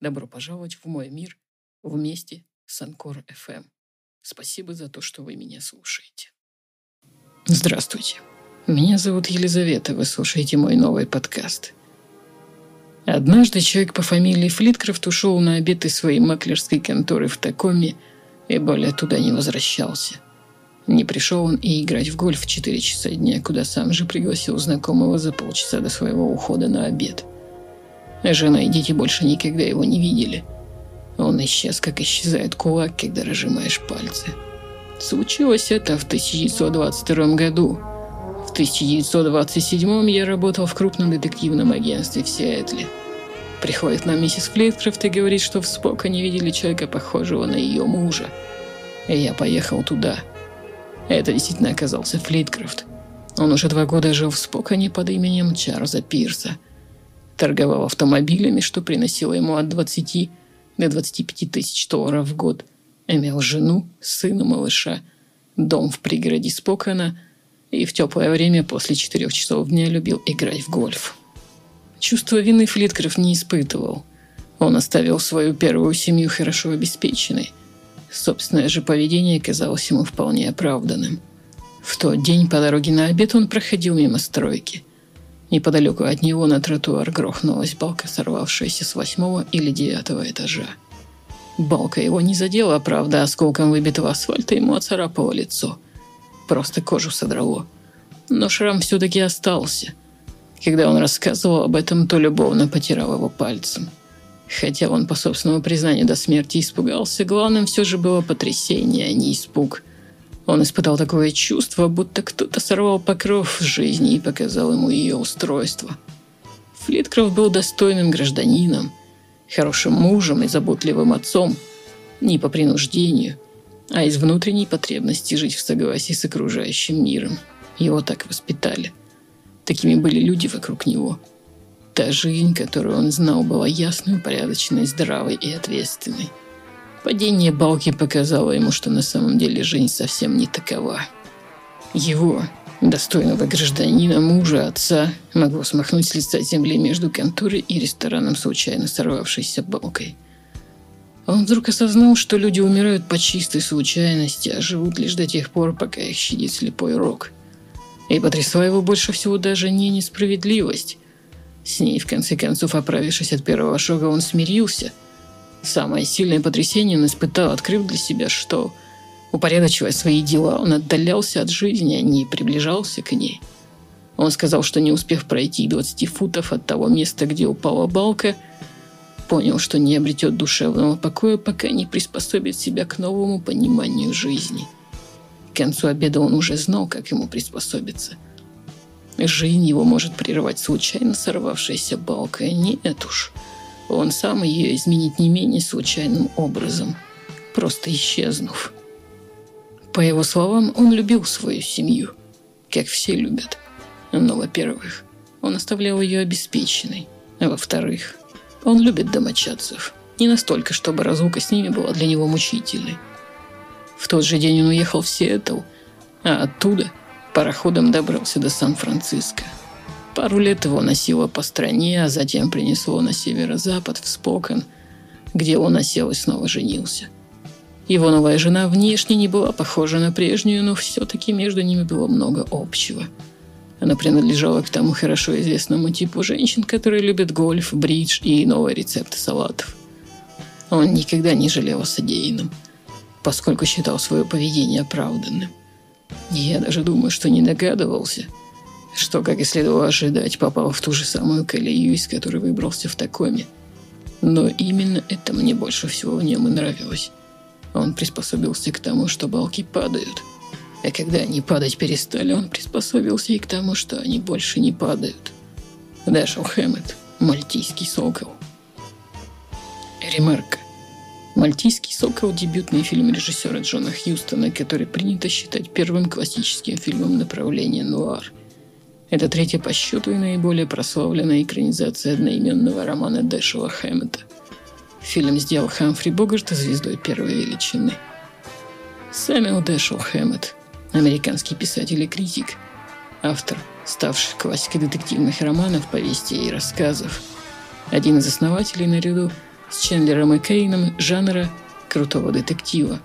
Добро пожаловать в мой мир вместе с Анкор FM. Спасибо за то, что вы меня слушаете. Здравствуйте. Меня зовут Елизавета, вы слушаете мой новый подкаст. Однажды человек по фамилии Флиткрафт ушел на обед из своей маклерской конторы в Такоме и более туда не возвращался. Не пришел он и играть в гольф в 4 часа дня, куда сам же пригласил знакомого за полчаса до своего ухода на обед. Жена и дети больше никогда его не видели. Он исчез, как исчезает кулак, когда разжимаешь пальцы. Случилось это в 1922 году. В 1927 я работал в крупном детективном агентстве в Сиэтле. Приходит нам миссис Флиткрафт и говорит, что в Спока не видели человека, похожего на ее мужа. И я поехал туда – это действительно оказался Флиткрафт. Он уже два года жил в Спокане под именем Чарльза Пирса. Торговал автомобилями, что приносило ему от 20 до 25 тысяч долларов в год. Имел жену, сына, малыша, дом в пригороде Спокана и в теплое время после четырех часов дня любил играть в гольф. Чувство вины Флиткрафт не испытывал. Он оставил свою первую семью хорошо обеспеченной – Собственное же поведение казалось ему вполне оправданным. В тот день по дороге на обед он проходил мимо стройки. Неподалеку от него на тротуар грохнулась балка, сорвавшаяся с восьмого или девятого этажа. Балка его не задела, правда, осколком выбитого асфальта ему оцарапало лицо. Просто кожу содрало. Но шрам все-таки остался. Когда он рассказывал об этом, то любовно потирал его пальцем – Хотя он, по собственному признанию, до смерти испугался, главным все же было потрясение, а не испуг. Он испытал такое чувство, будто кто-то сорвал покров жизни и показал ему ее устройство. Флиткрофт был достойным гражданином, хорошим мужем и заботливым отцом, не по принуждению, а из внутренней потребности жить в согласии с окружающим миром. Его так воспитали. Такими были люди вокруг него – Та жизнь, которую он знал, была ясной, порядочной, здравой и ответственной. Падение балки показало ему, что на самом деле жизнь совсем не такова. Его, достойного гражданина, мужа, отца, могло смахнуть с лица земли между конторой и рестораном, случайно сорвавшейся балкой. Он вдруг осознал, что люди умирают по чистой случайности, а живут лишь до тех пор, пока их щадит слепой рок. И потрясла его больше всего даже не несправедливость, с ней, в конце концов, оправившись от первого шока, он смирился. Самое сильное потрясение он испытал, открыв для себя, что, упорядочивая свои дела, он отдалялся от жизни, а не приближался к ней. Он сказал, что не успев пройти 20 футов от того места, где упала балка, понял, что не обретет душевного покоя, пока не приспособит себя к новому пониманию жизни. К концу обеда он уже знал, как ему приспособиться – Жизнь его может прервать случайно сорвавшаяся балка. Нет уж. Он сам ее изменит не менее случайным образом, просто исчезнув. По его словам, он любил свою семью, как все любят. Но, во-первых, он оставлял ее обеспеченной. А во-вторых, он любит домочадцев. Не настолько, чтобы разлука с ними была для него мучительной. В тот же день он уехал в Сиэтл, а оттуда – Пароходом добрался до Сан-Франциско. Пару лет его носило по стране, а затем принесло на северо-запад, в Спокон, где он осел и снова женился. Его новая жена внешне не была похожа на прежнюю, но все-таки между ними было много общего. Она принадлежала к тому хорошо известному типу женщин, которые любят гольф, бридж и новые рецепты салатов. Он никогда не жалел о содеянном, поскольку считал свое поведение оправданным – я даже думаю, что не догадывался, что, как и следовало ожидать, попал в ту же самую колею, из которой выбрался в Такоме. Но именно это мне больше всего в нем и нравилось. Он приспособился к тому, что балки падают. А когда они падать перестали, он приспособился и к тому, что они больше не падают. Дэшел Хэммет, мальтийский сокол. Ремарка. Мальтийский сокол – дебютный фильм режиссера Джона Хьюстона, который принято считать первым классическим фильмом направления нуар. Это третья по счету и наиболее прославленная экранизация одноименного романа Дэшела Хэммета. Фильм сделал Хамфри Богарт звездой первой величины. Сэмюэл Дэшел Хэммет – американский писатель и критик, автор, ставший классикой детективных романов, повестей и рассказов. Один из основателей наряду с Чендлером и Кейном жанра крутого детектива.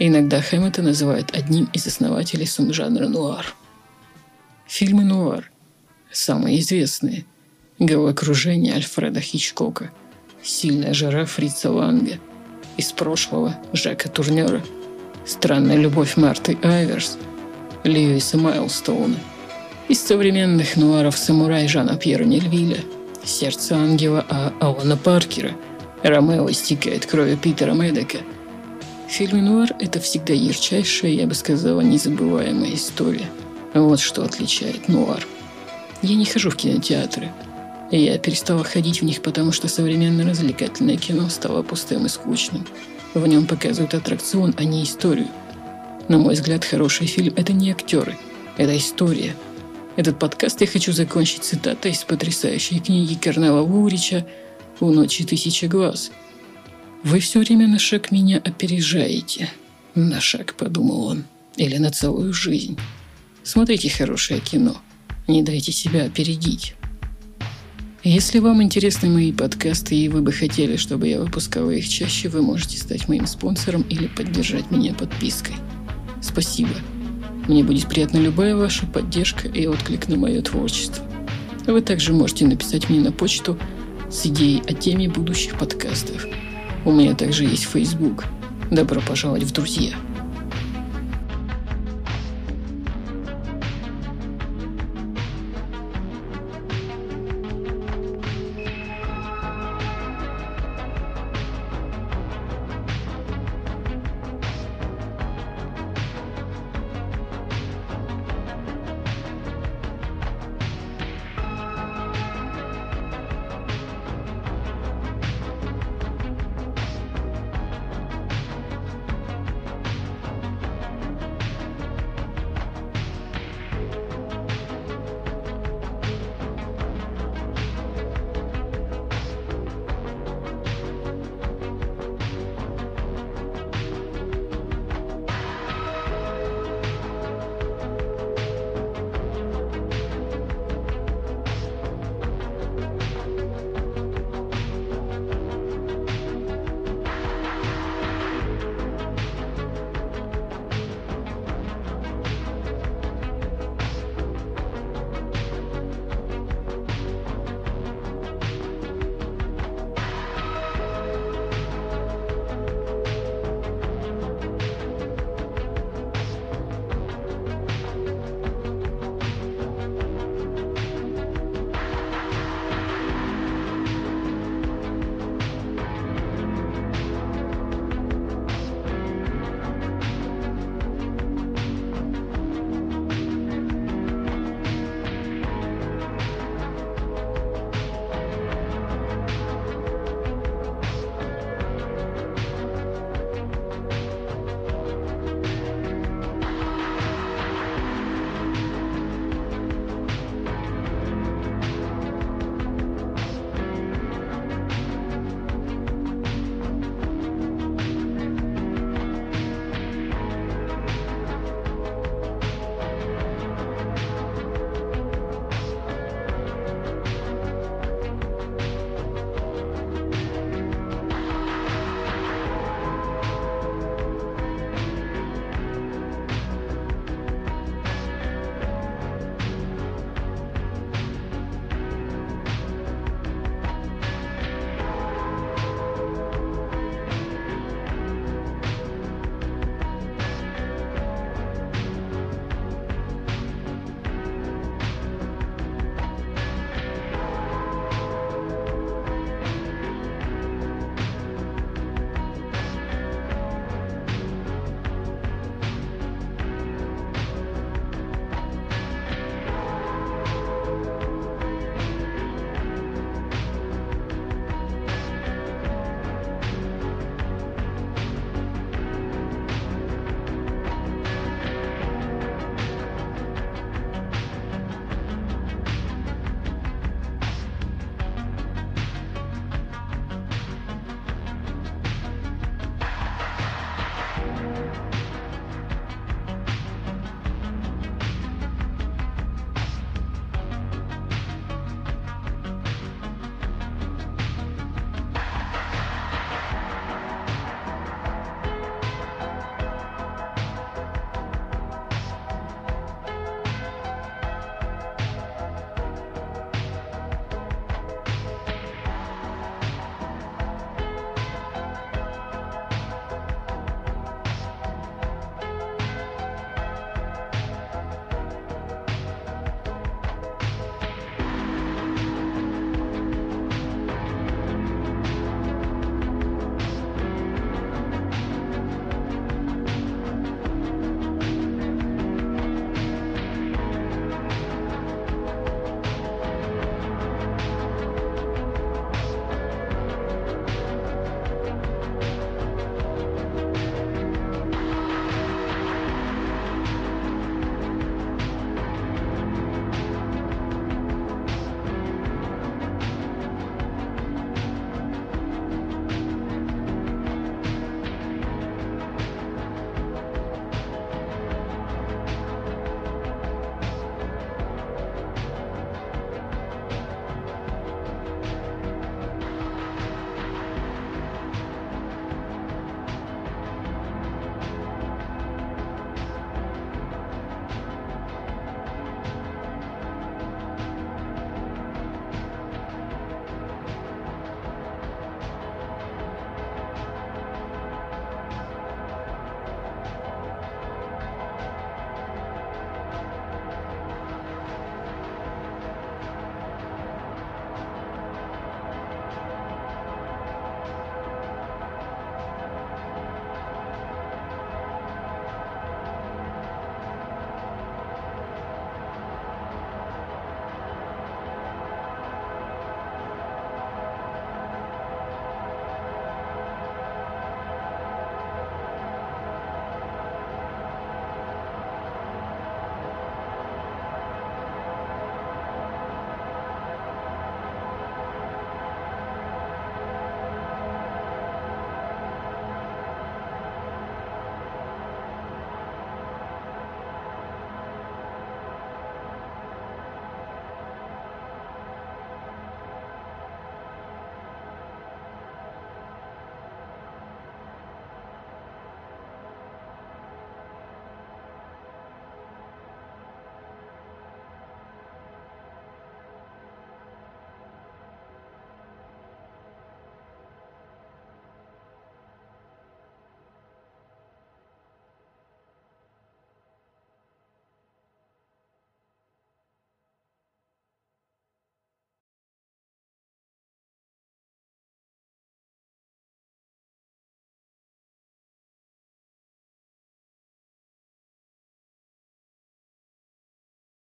Иногда Хэммета называют одним из основателей субжанра нуар. Фильмы нуар самые известные. Головокружение Альфреда Хичкока, Сильная жара Фрица Ланга, Из прошлого Жака Турнера, Странная любовь Марты Айверс, Льюиса Майлстоуна. Из современных нуаров самурай Жана Пьера Нельвиля, Сердце ангела А. Алана Паркера, Ромео истекает кровью Питера Медека. Фильм «Нуар» — это всегда ярчайшая, я бы сказала, незабываемая история – вот что отличает нуар. Я не хожу в кинотеатры. Я перестала ходить в них, потому что современное развлекательное кино стало пустым и скучным. В нем показывают аттракцион, а не историю. На мой взгляд, хороший фильм – это не актеры, это история. Этот подкаст я хочу закончить цитатой из потрясающей книги Карнела Лурича «У ночи тысячи глаз». «Вы все время на шаг меня опережаете». «На шаг», – подумал он, – «или на целую жизнь». Смотрите хорошее кино. Не дайте себя опередить. Если вам интересны мои подкасты и вы бы хотели, чтобы я выпускала их чаще, вы можете стать моим спонсором или поддержать меня подпиской. Спасибо. Мне будет приятна любая ваша поддержка и отклик на мое творчество. Вы также можете написать мне на почту с идеей о теме будущих подкастов. У меня также есть Facebook. Добро пожаловать в друзья.